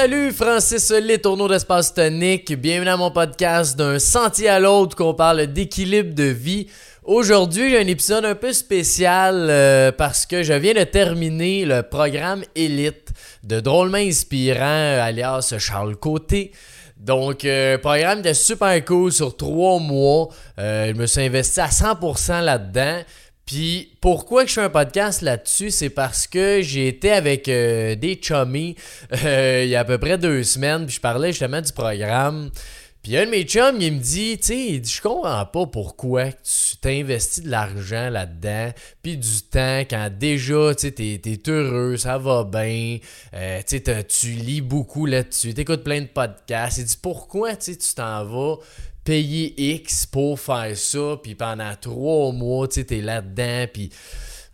Salut Francis Les tourneaux d'espace tonique. Bienvenue à mon podcast d'un sentier à l'autre qu'on parle d'équilibre de vie. Aujourd'hui, j'ai un épisode un peu spécial euh, parce que je viens de terminer le programme Élite de Drôlement Inspirant, euh, alias Charles Côté. Donc, euh, programme était super cool sur trois mois. je me suis investi à 100% là-dedans. Puis pourquoi je fais un podcast là-dessus, c'est parce que j'ai été avec euh, des chummies euh, il y a à peu près deux semaines, puis je parlais justement du programme. Puis un de mes chums, il me dit, tu sais, je comprends pas pourquoi tu t'investis de l'argent là-dedans, puis du temps, quand déjà, tu sais, t'es, heureux, ça va bien, euh, tu lis beaucoup là-dessus, t'écoutes plein de podcasts. Il dit, pourquoi, tu sais, tu t'en vas payer X pour faire ça, puis pendant trois mois, tu sais, t'es là-dedans, puis...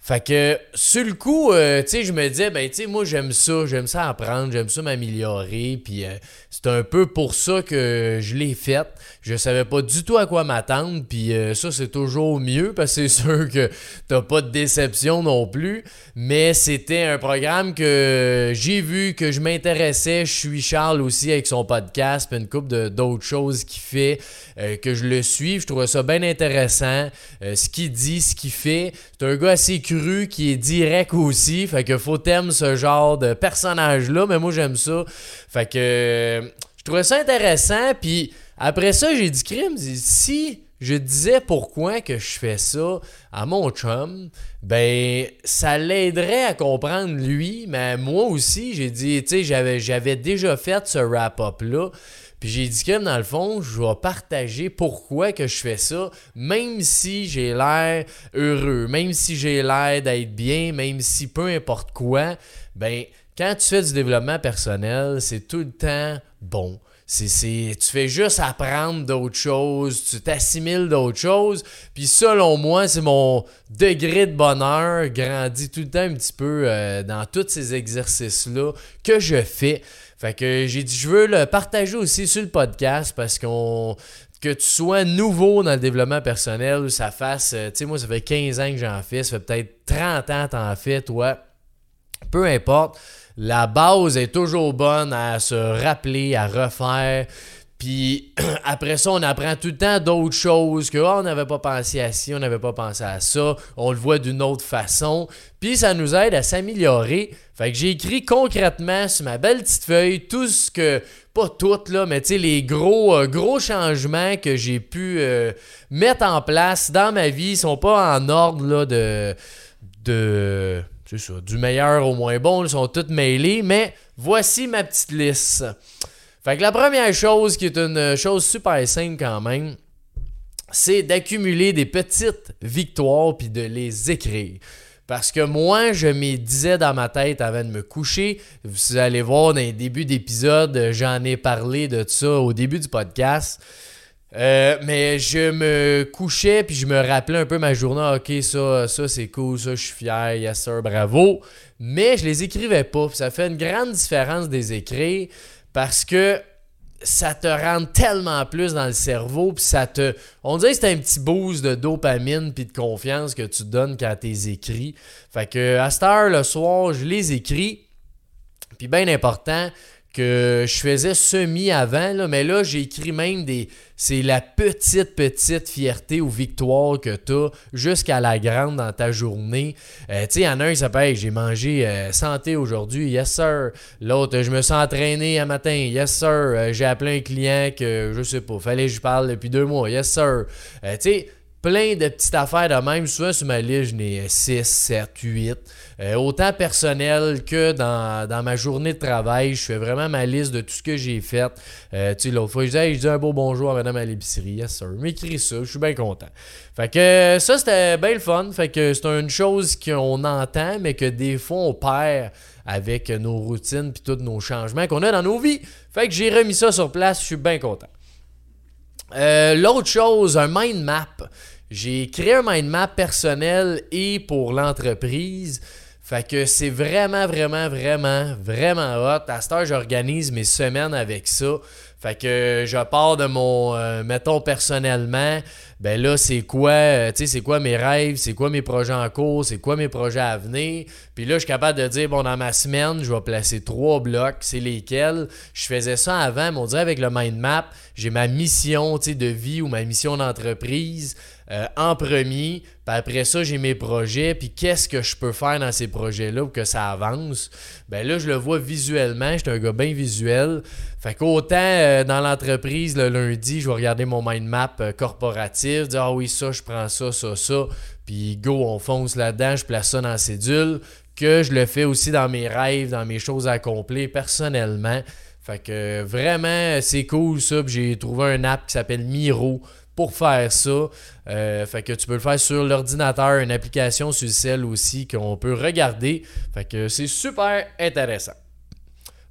Fait que, sur le coup, euh, tu sais, je me disais, ben, tu sais, moi, j'aime ça, j'aime ça apprendre, j'aime ça m'améliorer, puis euh, c'est un peu pour ça que je l'ai fait. Je savais pas du tout à quoi m'attendre, puis euh, ça, c'est toujours mieux, parce que c'est sûr que t'as pas de déception non plus, mais c'était un programme que j'ai vu, que je m'intéressais. Je suis Charles aussi avec son podcast, puis une couple d'autres choses qu'il fait, que je le suis. Je trouvais ça bien intéressant, ce qu'il dit, ce qu'il fait. C'est un gars assez curieux qui est direct aussi. Fait que faut t'aimer ce genre de personnage-là. Mais moi, j'aime ça. Fait que je trouvais ça intéressant. Puis après ça, j'ai dit crime. Si je disais pourquoi que je fais ça à mon chum, ben ça l'aiderait à comprendre lui, mais moi aussi, j'ai dit, tu sais, j'avais, déjà fait ce wrap-up là. Puis j'ai dit que dans le fond, je vais partager pourquoi que je fais ça, même si j'ai l'air heureux, même si j'ai l'air d'être bien, même si peu importe quoi, ben quand tu fais du développement personnel, c'est tout le temps bon. C'est, tu fais juste apprendre d'autres choses, tu t'assimiles d'autres choses. Puis selon moi, c'est mon degré de bonheur grandit tout le temps un petit peu euh, dans tous ces exercices-là que je fais. Fait que j'ai dit, je veux le partager aussi sur le podcast parce qu'on que tu sois nouveau dans le développement personnel, ça fasse, euh, tu sais, moi, ça fait 15 ans que j'en fais, ça fait peut-être 30 ans que t'en fais, toi. Peu importe, la base est toujours bonne à se rappeler, à refaire. Puis après ça, on apprend tout le temps d'autres choses que oh, on n'avait pas pensé à ci, on n'avait pas pensé à ça, on le voit d'une autre façon. Puis ça nous aide à s'améliorer. Fait que j'ai écrit concrètement sur ma belle petite feuille tout ce que, pas tout là, mais tu sais, les gros, euh, gros changements que j'ai pu euh, mettre en place dans ma vie ils sont pas en ordre de. de ça, du meilleur au moins bon, ils sont tous mêlés, mais voici ma petite liste. Fait que la première chose, qui est une chose super simple quand même, c'est d'accumuler des petites victoires puis de les écrire. Parce que moi, je me disais dans ma tête avant de me coucher, vous allez voir dans les débuts d'épisode, j'en ai parlé de ça au début du podcast. Euh, mais je me couchais puis je me rappelais un peu ma journée. Ok, ça, ça c'est cool, ça je suis fier, yes sir, bravo. Mais je les écrivais pas. ça fait une grande différence des écrire parce que ça te rend tellement plus dans le cerveau, puis ça te... On dirait que c'est un petit boost de dopamine puis de confiance que tu donnes quand tu écris. Fait que à cette heure, le soir, je les écris. Puis bien important, que je faisais semi avant, là, mais là, j'ai écrit même des. C'est la petite, petite fierté ou victoire que tu as jusqu'à la grande dans ta journée. Euh, tu sais, y en un qui s'appelle J'ai mangé euh, santé aujourd'hui, yes sir. L'autre, je me suis entraîné un matin, yes sir. Euh, j'ai appelé un client que je sais pas, fallait que je parle depuis deux mois, yes sir. tu sais, plein de petites affaires de même. Souvent sur ma liste, je n'ai 6, 7, 8. autant personnel que dans, ma journée de travail. Je fais vraiment ma liste de tout ce que j'ai fait. Euh, tu sais, l'autre fois, je disais, je dis un beau bonjour à madame à l'épicerie. Yes, sir. M'écris ça. Je suis bien content. Fait que ça, c'était bien le fun. Fait que c'est une chose qu'on entend, mais que des fois, on perd avec nos routines puis tous nos changements qu'on a dans nos vies. Fait que j'ai remis ça sur place. Je suis bien content. Euh, l'autre chose, un mind map. J'ai créé un mind map personnel et pour l'entreprise. Fait que c'est vraiment, vraiment, vraiment, vraiment hot. À cette heure, j'organise mes semaines avec ça. Fait que je pars de mon, euh, mettons personnellement, ben là, c'est quoi, euh, tu sais, c'est quoi mes rêves, c'est quoi mes projets en cours, c'est quoi mes projets à venir. Puis là, je suis capable de dire, bon, dans ma semaine, je vais placer trois blocs, c'est lesquels. Je faisais ça avant, mais on dirait avec le mind map, j'ai ma mission, tu sais, de vie ou ma mission d'entreprise. Euh, en premier, puis après ça, j'ai mes projets, puis qu'est-ce que je peux faire dans ces projets-là pour que ça avance? Ben là, je le vois visuellement, je suis un gars bien visuel. Fait qu'autant euh, dans l'entreprise, le lundi, je vais regarder mon mind map euh, corporatif, dire ah oui, ça, je prends ça, ça, ça, puis go, on fonce là-dedans, je place ça dans la cédule, que je le fais aussi dans mes rêves, dans mes choses à accomplir personnellement. Fait que vraiment, c'est cool ça. J'ai trouvé un app qui s'appelle Miro pour faire ça. Euh, fait que tu peux le faire sur l'ordinateur, une application sur le cell aussi qu'on peut regarder. Fait que c'est super intéressant.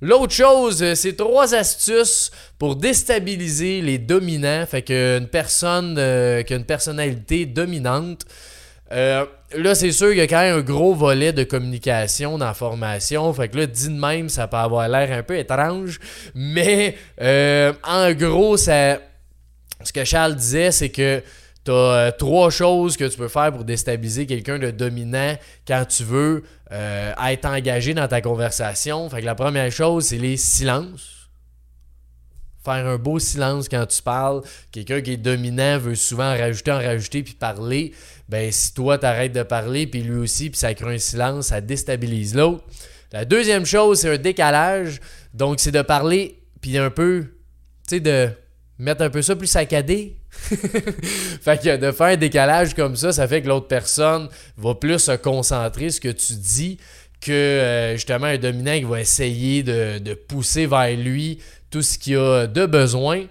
L'autre chose, euh, c'est trois astuces pour déstabiliser les dominants. Fait qu'une personne euh, qui a une personnalité dominante. là, c'est sûr qu'il y a quand même un gros volet de communication dans la. Fait que là, dit de même, ça peut avoir l'air un peu étrange. Mais en gros, ça ce que Charles disait, c'est que tu as euh, trois choses que tu peux faire pour déstabiliser quelqu'un de dominant quand tu veux euh, être engagé dans ta conversation. Fait que la première chose, c'est les silences. Faire un beau silence quand tu parles. Quelqu'un qui est dominant veut souvent en rajouter, en rajouter, puis parler. Ben, si toi, tu arrêtes de parler, puis lui aussi, puis ça crée un silence, ça déstabilise l'autre. La deuxième chose, c'est un décalage. Donc, c'est de parler, puis un peu, tu sais, de mettre un peu ça plus saccadé. fait que de faire un décalage comme ça, ça fait que l'autre personne va plus se concentrer sur ce que tu dis que euh, justement un dominant qui va essayer de, de pousser vers lui tout ce qu'il a de besoin.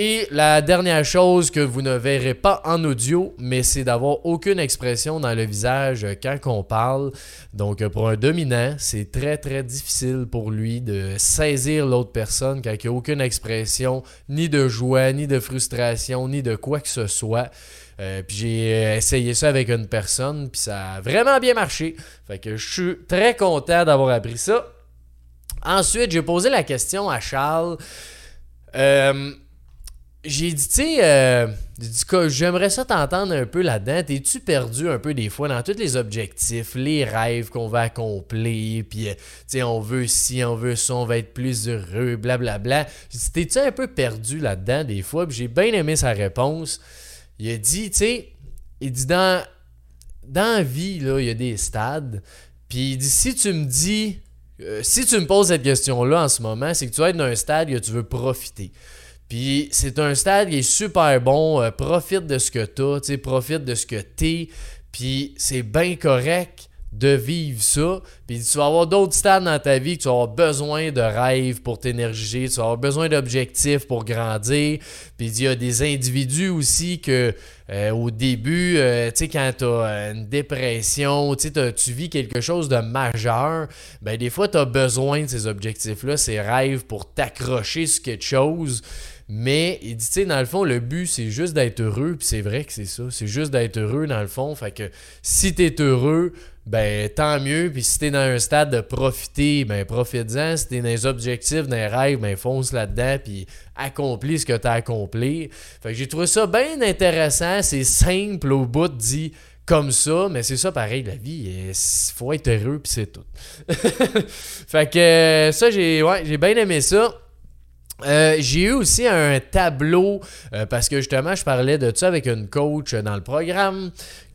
Et la dernière chose que vous ne verrez pas en audio, mais c'est d'avoir aucune expression dans le visage quand on parle. Donc pour un dominant, c'est très très difficile pour lui de saisir l'autre personne quand il n'y a aucune expression, ni de joie, ni de frustration, ni de quoi que ce soit. Euh, puis j'ai essayé ça avec une personne, puis ça a vraiment bien marché. Fait que je suis très content d'avoir appris ça. Ensuite, j'ai posé la question à Charles. Euh, j'ai dit, tu sais, euh, j'aimerais ça t'entendre un peu là-dedans. T'es-tu perdu un peu des fois dans tous les objectifs, les rêves qu'on va accomplir, puis, euh, tu on veut ci, on veut ça, on va être plus heureux, blablabla. J'ai dit, t'es-tu un peu perdu là-dedans des fois? Puis j'ai bien aimé sa réponse. Il a dit, tu sais, il dit, dans, dans la vie, il y a des stades. Puis il dit, si tu me dis, euh, si tu me poses cette question-là en ce moment, c'est que tu vas être dans un stade que tu veux profiter. Puis c'est un stade qui est super bon. Euh, profite de ce que tu as, profite de ce que tu es. Puis c'est bien correct de vivre ça. Puis tu vas avoir d'autres stades dans ta vie que tu vas avoir besoin de rêves pour t'énergiser, tu vas avoir besoin d'objectifs pour grandir. Puis il y a des individus aussi que euh, au début, euh, tu sais, quand tu as une dépression, tu vis quelque chose de majeur, ben des fois tu as besoin de ces objectifs-là, ces rêves pour t'accrocher sur quelque chose. Mais il dit, tu sais, dans le fond, le but, c'est juste d'être heureux. Puis c'est vrai que c'est ça. C'est juste d'être heureux, dans le fond. Fait que si t'es heureux, ben tant mieux. Puis si t'es dans un stade de profiter, ben profite-en. Si t'es dans les objectifs, dans les rêves, ben fonce là-dedans. Puis accomplis ce que t'as accompli. Fait que j'ai trouvé ça bien intéressant. C'est simple au bout, dit comme ça, mais c'est ça pareil, la vie, il faut être heureux, puis c'est tout. fait que ça, j'ai ouais, j'ai bien aimé ça. Euh, j'ai eu aussi un tableau euh, parce que justement je parlais de ça avec une coach dans le programme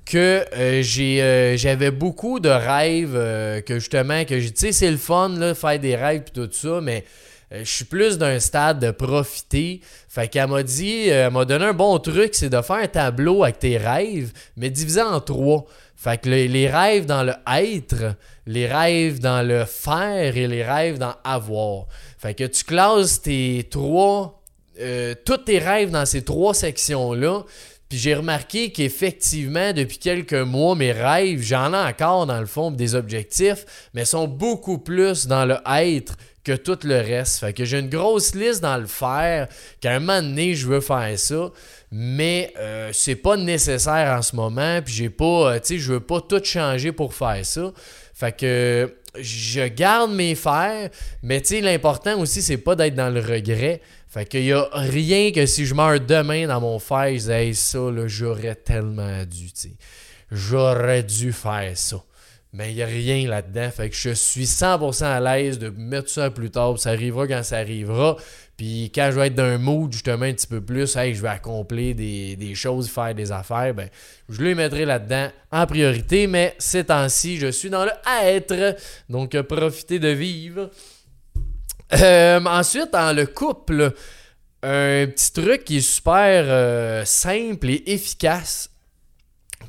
que euh, j'avais beaucoup de rêves que justement que tu sais c'est le fun là faire des rêves et tout ça mais je suis plus d'un stade de profiter. Fait qu'elle m'a dit, elle m'a donné un bon truc, c'est de faire un tableau avec tes rêves, mais divisé en trois. Fait que les rêves dans le être, les rêves dans le faire et les rêves dans avoir. Fait que tu classes tes trois, euh, tous tes rêves dans ces trois sections-là. Puis j'ai remarqué qu'effectivement, depuis quelques mois, mes rêves, j'en ai encore dans le fond des objectifs, mais sont beaucoup plus dans le être que tout le reste. Fait que j'ai une grosse liste dans le faire, qu'à un moment donné, je veux faire ça, mais euh, c'est pas nécessaire en ce moment, puis j'ai pas, euh, je veux pas tout changer pour faire ça. Fait que je garde mes fers, mais tu sais, l'important aussi, c'est pas d'être dans le regret. Fait qu'il y a rien que si je meurs demain dans mon fer, je dis, ça, là, j'aurais tellement dû, tu. J'aurais dû faire ça mais il n'y a rien là-dedans. Fait que je suis 100% à l'aise de mettre ça plus tard. Ça arrivera quand ça arrivera. Puis quand je vais être dans un mood justement un petit peu plus, hey, je vais accomplir des, choses, faire des affaires, ben, je les mettrai là-dedans en priorité. Mais ces temps-ci, je suis dans le être. Donc profitez de vivre. Euh, ensuite, dans le couple, un petit truc qui est super euh, simple et efficace.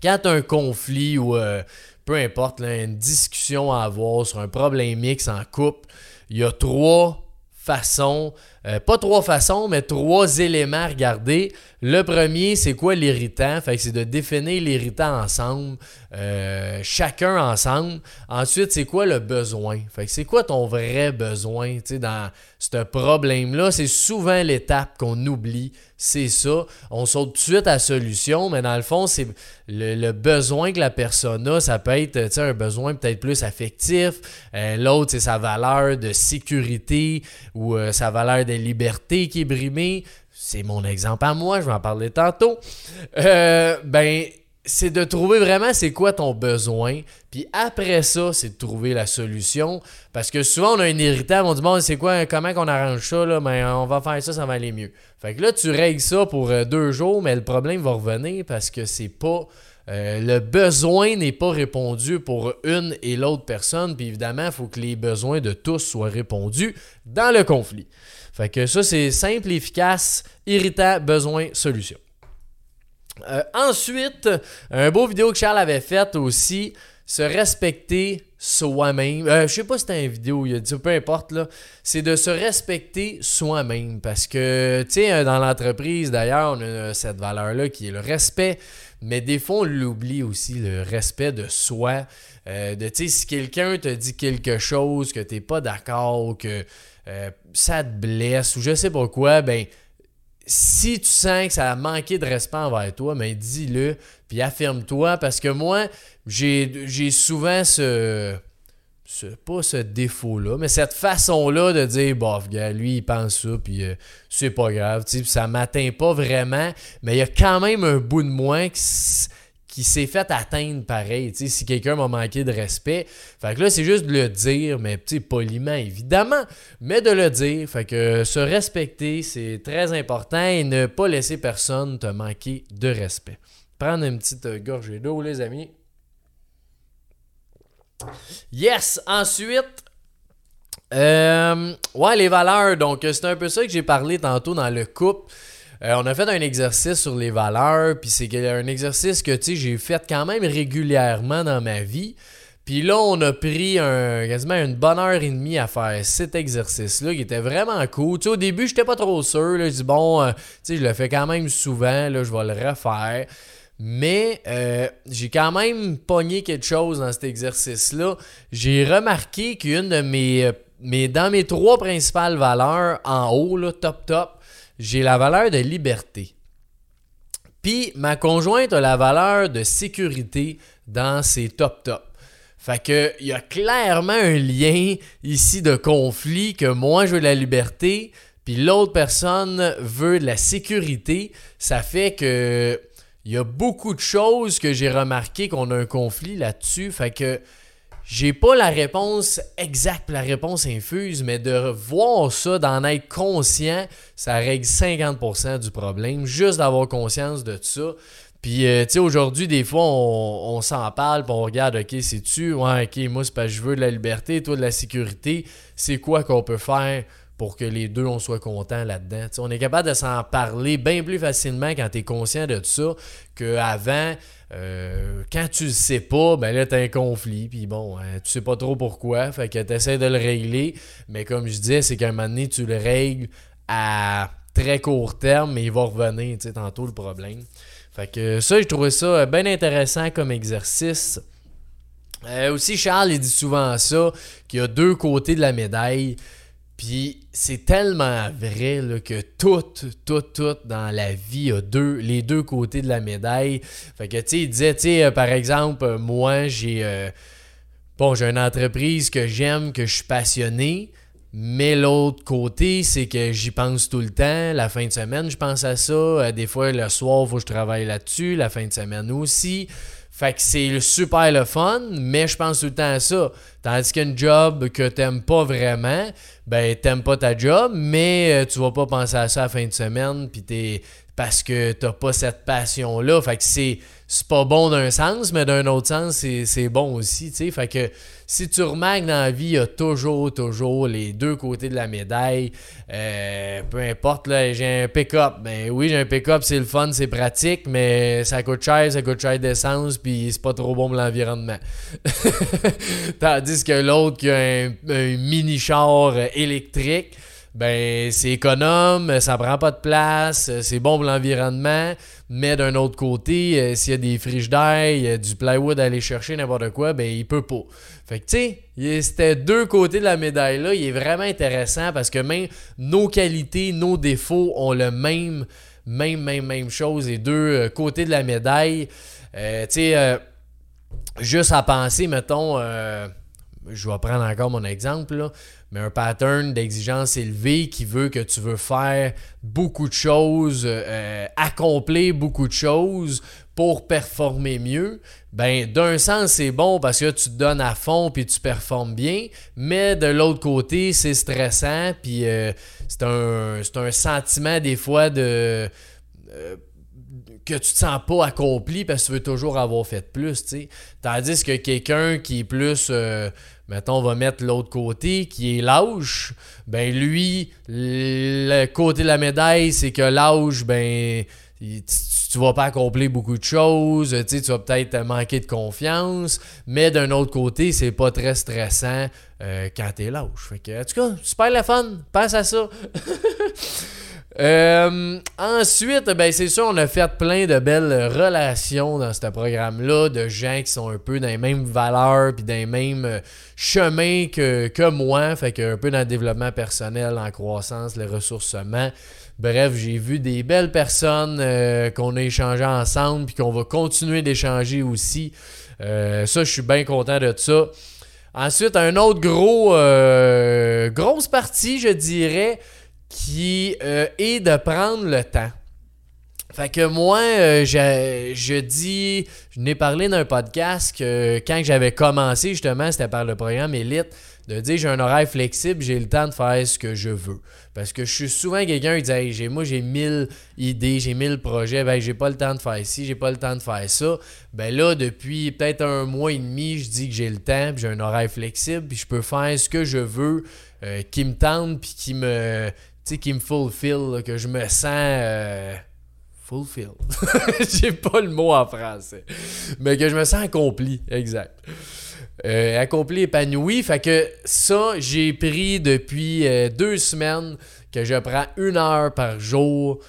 Quand un conflit ou euh, peu importe, une discussion à avoir sur un problème mix en couple, il y a trois façons, euh, pas trois façons, mais trois éléments à regarder. Le premier, c'est quoi l'irritant? Fait que c'est de définir l'irritant ensemble, euh, chacun ensemble. Ensuite, c'est quoi le besoin? Fait que c'est quoi ton vrai besoin, dans ce problème-là? C'est souvent l'étape qu'on oublie c'est ça. On saute tout de suite à la solution, mais dans le fond, c'est le, besoin que la personne a. Ça peut être un besoin peut-être plus affectif. Euh, l'autre, c'est sa valeur de sécurité ou sa valeur liberté qui est brimée. C'est mon exemple à moi, je vais en parler tantôt. Euh, ben, c'est de trouver vraiment c'est quoi ton besoin. Puis après ça, c'est de trouver la solution. Parce que souvent, on a un irritant, on dit bon, c'est quoi, comment qu'on arrange ça, là, mais on va faire ça, ça va aller mieux. Fait que là, tu règles ça pour euh, deux jours, mais le problème va revenir parce que c'est pas. Euh, le besoin n'est pas répondu pour une et l'autre personne. Puis évidemment, il faut que les besoins de tous soient répondus dans le conflit. Fait que ça, c'est simple, efficace, irritant, besoin, solution. Euh, ensuite, un beau vidéo que Charles avait fait aussi, se respecter soi-même. Euh, je sais pas si c'était une vidéo, il a dit peu importe. C'est de se respecter soi-même parce que tu sais euh, dans l'entreprise d'ailleurs on a cette valeur là qui est le respect, mais des fois on l'oublie aussi le respect de soi. Euh, de si quelqu'un te dit quelque chose que t'es pas d'accord que ça te blesse ou je sais pas quoi, ben si tu sens que ça a manqué de respect envers toi, mais dis-le, puis affirme-toi, parce que moi, j'ai souvent ce, ce, pas ce défaut-là, mais cette façon-là de dire, bof, gars, lui, il pense ça, puis euh, c'est pas grave, tu ça m'atteint pas vraiment, mais il y a quand même un bout de moi qui s'est fait atteindre pareil, si quelqu'un m'a manqué de respect. Fait que là, c'est juste de le dire, mais tu poliment, évidemment, mais de le dire. Fait que se respecter, c'est très important et ne pas laisser personne te manquer de respect. Prendre une petite gorgée d'eau, les amis. Yes! Ensuite, euh, ouais, les valeurs. Donc, c'est un peu ça que j'ai parlé tantôt dans le couple. Euh, on a fait un exercice sur les valeurs, puis c'est un exercice que j'ai fait quand même régulièrement dans ma vie. Puis là, on a pris quasiment une bonne heure et demie à faire cet exercice-là qui était vraiment cool. Au début, j'étais pas trop sûr. Je dis, bon, euh, je le fais quand même souvent, là, je vais le refaire. Mais euh, j'ai quand même pogné quelque chose dans cet exercice-là. J'ai remarqué qu'une de mes, mes, Dans mes trois principales valeurs, en haut, là, top top, j'ai la valeur de liberté. Puis ma conjointe a la valeur de sécurité dans ses top top. Fait que il y a clairement un lien ici de conflit que moi je veux de la liberté, puis l'autre personne veut de la sécurité. Ça fait que il y a beaucoup de choses que j'ai remarqué qu'on a un conflit là-dessus. Fait que j'ai pas la réponse exacte, la réponse infuse, mais de voir ça, d'en être conscient, ça règle 50% du problème. Juste d'avoir conscience de ça. Puis, euh, tu sais, aujourd'hui, des fois, on, s'en parle, puis on regarde, OK, c'est-tu? Ouais, OK, moi, c'est parce que je veux de la liberté, toi, de la sécurité. C'est quoi qu'on peut faire pour que les deux, on soit contents là-dedans? on est capable de s'en parler bien plus facilement quand tu es conscient de ça qu'avant. Euh, quand tu le sais pas, ben là, t'as un conflit, puis bon, hein, tu sais pas trop pourquoi, fait que t'essaies de le régler, mais comme je disais, c'est qu'à un moment donné, tu le règles à très court terme, mais il va revenir, tu sais, tantôt le problème. Fait que ça, j'ai trouvé ça bien intéressant comme exercice. Euh, aussi, Charles, il dit souvent ça, qu'il y a deux côtés de la médaille. Puis c'est tellement vrai que tout, tout, tout dans la vie a deux, les deux côtés de la médaille. Fait que, tu sais, il disait, tu sais, euh, par exemple, euh, moi, j'ai. Euh, bon, j'ai une entreprise que j'aime, que je suis passionné. Mais l'autre côté, c'est que j'y pense tout le temps. La fin de semaine, je pense à ça. Des fois, le soir, il faut que je travaille là-dessus. La fin de semaine aussi. Fait que c'est super le fun, mais je pense tout le temps à ça. Tandis qu'un job que t'aimes pas vraiment, ben t'aimes pas ta job, mais euh, tu vas pas penser à ça à la fin de semaine, puis t'es parce que t'as pas cette passion-là. Fait que c'est c'est pas bon d'un sens, mais d'un autre sens, c'est bon aussi, tu sais. Fait que si tu remarques dans la vie, il y a toujours, toujours les deux côtés de la médaille. Euh, peu importe, là, j'ai un pick-up. Ben oui, j'ai un pick-up, c'est le fun, c'est pratique, mais ça coûte cher, ça coûte cher d'essence, puis c'est pas trop bon pour l'environnement. Tandis que l'autre qui a un mini-char électrique, ben c'est économe, ça prend pas de place, c'est bon pour l'environnement, mais d'un autre côté, euh, s'il y a des frigidaires, du plywood à aller chercher, n'importe quoi, ben il peut pas. Fait que tu sais, c'était deux côtés de la médaille là, il est vraiment intéressant parce que même nos qualités, nos défauts ont le même, même, même, même chose, les deux euh, côtés de la médaille. Euh, tu sais, juste à penser, mettons je vais prendre encore mon exemple, là, mais un pattern d'exigence élevée qui veut que tu veux faire beaucoup de choses, euh, accomplir beaucoup de choses pour performer mieux, ben d'un sens c'est bon parce que tu te donnes à fond puis tu performes bien, mais de l'autre côté c'est stressant puis euh, c'est un, un, sentiment des fois de euh, que tu te sens pas accompli parce que tu veux toujours avoir fait plus, tu sais. Tandis que quelqu'un qui est plus, euh, mettons, on va mettre l'autre côté, qui est lâche, ben lui, le côté de la médaille, c'est que lâche, ben, tu, vas pas accomplir beaucoup de choses, tu, tu vas peut-être manquer de confiance, mais d'un autre côté, c'est pas très stressant euh, quand t'es lâche. Fait que, en tout cas, super le fun, passe à ça. Euh, ensuite, ben c'est sûr, on a fait plein de belles relations dans ce programme-là, de gens qui sont un peu dans les mêmes valeurs puis dans les mêmes euh, chemins que, que moi, fait que un peu dans le développement personnel, en croissance, le ressourcement. Bref, j'ai vu des belles personnes euh, qu'on a échangé ensemble puis qu'on va continuer d'échanger aussi. ça, je suis bien content de ça. Ensuite, un autre gros grosse partie, je dirais qui euh, est de prendre le temps. Fait que moi, euh, je, dis, je n'ai parlé d'un podcast que quand j'avais commencé, justement, c'était par le programme Elite, de dire j'ai un horaire flexible, j'ai le temps de faire ce que je veux. Parce que je suis souvent quelqu'un qui dit j'ai, moi j'ai mille idées, j'ai mille projets, ben j'ai pas le temps de faire ci, j'ai pas le temps de faire ça. Ben là, depuis peut-être un mois et demi, je dis que j'ai le temps, j'ai un horaire flexible, puis je peux faire ce que je veux, euh, qui me tente, puis qui me sais, qui me fulfill, que je me sens. Euh, fulfill. J'ai pas le mot en français. Mais que je me sens accompli, exact. Euh, accompli, épanoui. Fait que ça, j'ai pris depuis euh, deux semaines que je prends une heure par jour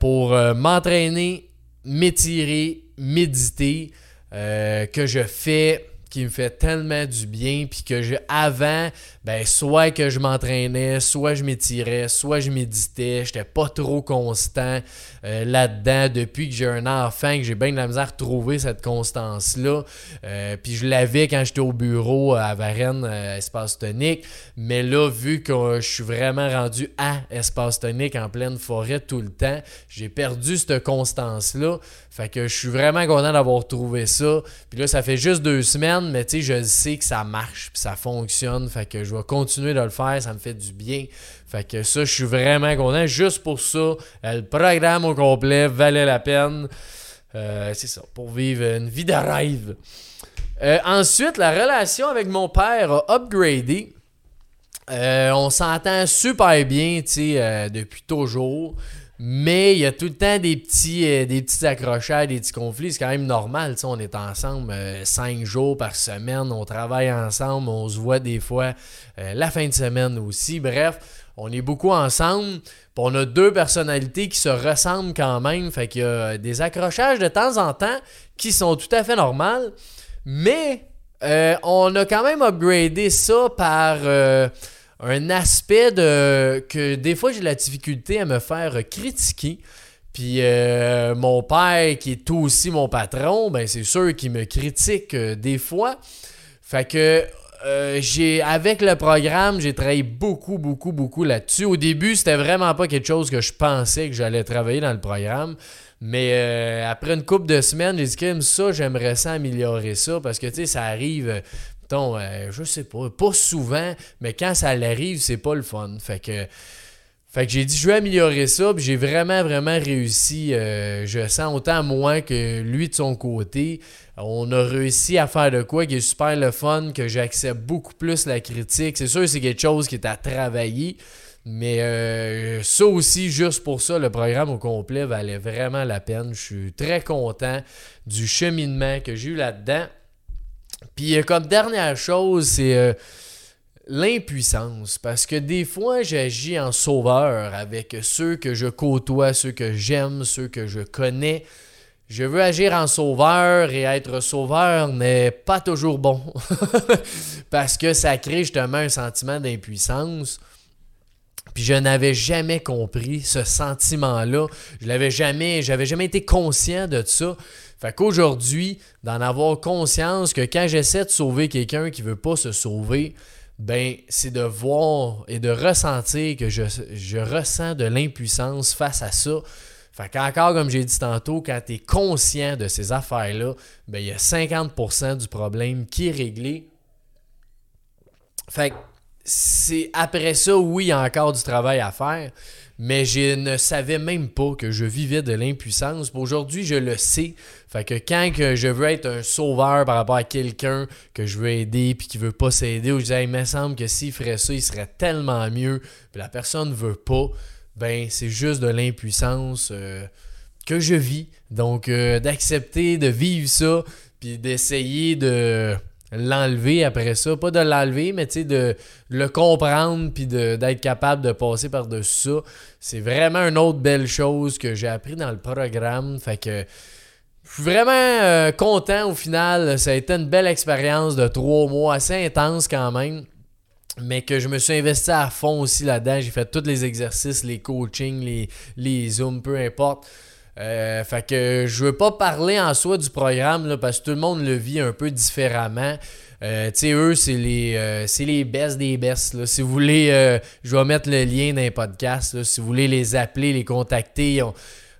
pour m'entraîner, m'étirer, méditer. que je fais qui me fait tellement du bien puis que je avant ben soit que je m'entraînais soit je m'étirais soit je méditais j'étais pas trop constant euh, là-dedans depuis que j'ai un enfant que j'ai bien de la misère à retrouver cette constance là euh, puis je l'avais quand j'étais au bureau à Varennes euh, espace tonique. Mais là vu que je suis vraiment rendu à espace tonique en pleine forêt tout le temps j'ai perdu cette constance là fait que je suis vraiment content d'avoir trouvé ça puis là ça fait juste deux semaines mais tu sais, je sais que ça marche, puis ça fonctionne, fait que je vais continuer de le faire, ça me fait du bien. Fait que ça, je suis vraiment content. Juste pour ça, euh, le programme au complet valait la peine. Euh, c'est ça, pour vivre une vie de rêve. Euh, ensuite, la relation avec mon père a upgradé. on s'entend super bien, tu sais, depuis toujours. Mais il y a tout le temps des petits, euh, des petits accrochages, des petits conflits. C'est quand même normal. On est ensemble euh, cinq jours par semaine. On travaille ensemble. On se voit des fois euh, la fin de semaine aussi. Bref, on est beaucoup ensemble. on a deux personnalités qui se ressemblent quand même. Fait qu'il y a des accrochages de temps en temps qui sont tout à fait normaux. Mais on a quand même upgradé ça par un aspect de que des fois j'ai la difficulté à me faire critiquer. Puis euh, mon père, qui est aussi mon patron, ben c'est sûr qu'il me critique euh, des fois. Fait que euh, j'ai avec le programme, j'ai travaillé beaucoup, beaucoup, beaucoup là-dessus. Au début, c'était vraiment pas quelque chose que je pensais que j'allais travailler dans le programme. Mais après une couple de semaines, j'ai dit que ça, j'aimerais ça améliorer ça parce que tu sais, ça arrive. Mettons, je sais pas, pas souvent, mais quand ça arrive, c'est pas le fun. Fait que fait que j'ai dit, je vais améliorer ça, puis j'ai vraiment, vraiment réussi. Euh, je sens autant moi que lui de son côté. On a réussi à faire de quoi qui est super le fun, que j'accepte beaucoup plus la critique. C'est sûr, c'est quelque chose qui est à travailler. Mais euh, ça aussi, juste pour ça, le programme au complet valait vraiment la peine. Je suis très content du cheminement que j'ai eu là-dedans. Puis euh, comme dernière chose, c'est l'impuissance. Parce que des fois, j'agis en sauveur avec ceux que je côtoie, ceux que j'aime, ceux que je connais. Je veux agir en sauveur et être sauveur n'est pas toujours bon. Parce que ça crée justement un sentiment d'impuissance. Puis je n'avais jamais compris ce sentiment-là. Je l'avais jamais, jamais été conscient de ça. Fait qu'aujourd'hui, d'en avoir conscience que quand j'essaie de sauver quelqu'un qui veut pas se sauver, ben c'est de voir et de ressentir que je, ressens de l'impuissance face à ça. Fait qu'encore, comme j'ai dit tantôt, quand tu es conscient de ces affaires-là, ben il y a 50% du problème qui est réglé. Fait que c'est après ça, oui, il y a encore du travail à faire, mais je ne savais même pas que je vivais de l'impuissance. Aujourd'hui, je le sais. Fait quand je veux être un sauveur par rapport à quelqu'un que je veux aider puis qui veut pas s'aider, ou je dis, il me semble que s'il ferait ça, il serait tellement mieux, puis la personne ne veut pas, ben c'est juste de l'impuissance euh, que je vis. Donc, euh, d'accepter de vivre ça, puis d'essayer de l'enlever après ça. Pas de l'enlever, mais de le comprendre puis d'être capable de passer par-dessus ça. C'est vraiment une autre belle chose que j'ai appris dans le programme. Fait que je suis vraiment euh, content au final. Ça a été une belle expérience de trois mois, assez intense quand même. Mais que je me suis investi à fond aussi là-dedans. J'ai fait tous les exercices, les coachings, les, les zooms, peu importe. Euh, fait que je veux pas parler en soi du programme là, parce que tout le monde le vit un peu différemment. Euh, tu sais, eux, c'est les, euh, les best des best. Là. Si vous voulez, je vais mettre le lien dans les podcasts. Si vous voulez les appeler, les contacter, ils ont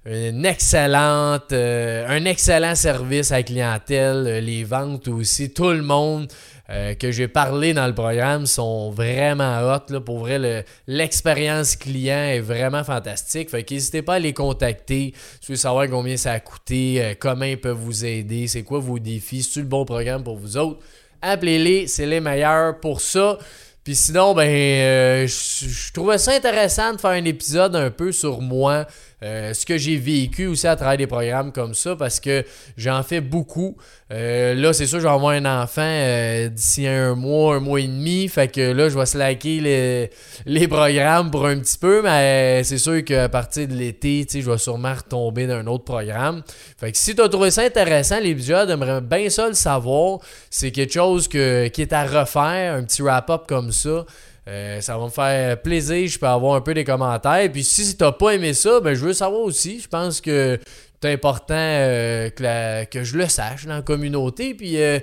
excellente, un excellent service à la clientèle, les ventes aussi. Tout le monde euh, que j'ai parlé dans le programme sont vraiment hot. Là. Pour vrai, l'expérience client est vraiment fantastique. Fait n'hésitez pas à les contacter. Si vous voulez savoir combien ça a coûté, euh, comment ils peuvent vous aider, c'est quoi vos défis, c'est le bon programme pour vous autres? Appelez-les, c'est les meilleurs pour ça. Puis sinon, ben, euh, je trouvais ça intéressant de faire un épisode un peu sur moi, euh, ce que j'ai vécu aussi à travers des programmes comme ça parce que j'en fais beaucoup. Euh, là, c'est sûr, je vais avoir un enfant euh, d'ici un mois, un mois et demi. Fait que là, je vais slacker les, les programmes pour un petit peu, mais c'est sûr qu'à partir de l'été, je vais sûrement retomber d'un autre programme. Fait que si tu as trouvé ça intéressant, l'épisode, j'aimerais bien ça le savoir. C'est quelque chose que, qui est à refaire, un petit wrap-up comme ça. Euh, ça va me faire plaisir. Je peux avoir un peu des commentaires. Puis si tu n'as pas aimé ça, ben, je veux savoir aussi. Je pense que c'est important euh, que, je le sache dans la communauté. Puis euh,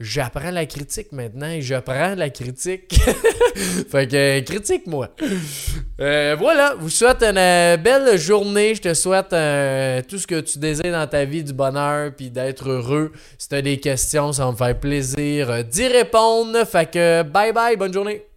j'apprends la critique maintenant et je prends la critique. fait que critique-moi. voilà, vous souhaite une belle journée. Je te souhaite tout ce que tu désires dans ta vie, du bonheur, puis d'être heureux. Si tu as des questions, ça va me faire plaisir d'y répondre. Fait que bye bye, bonne journée.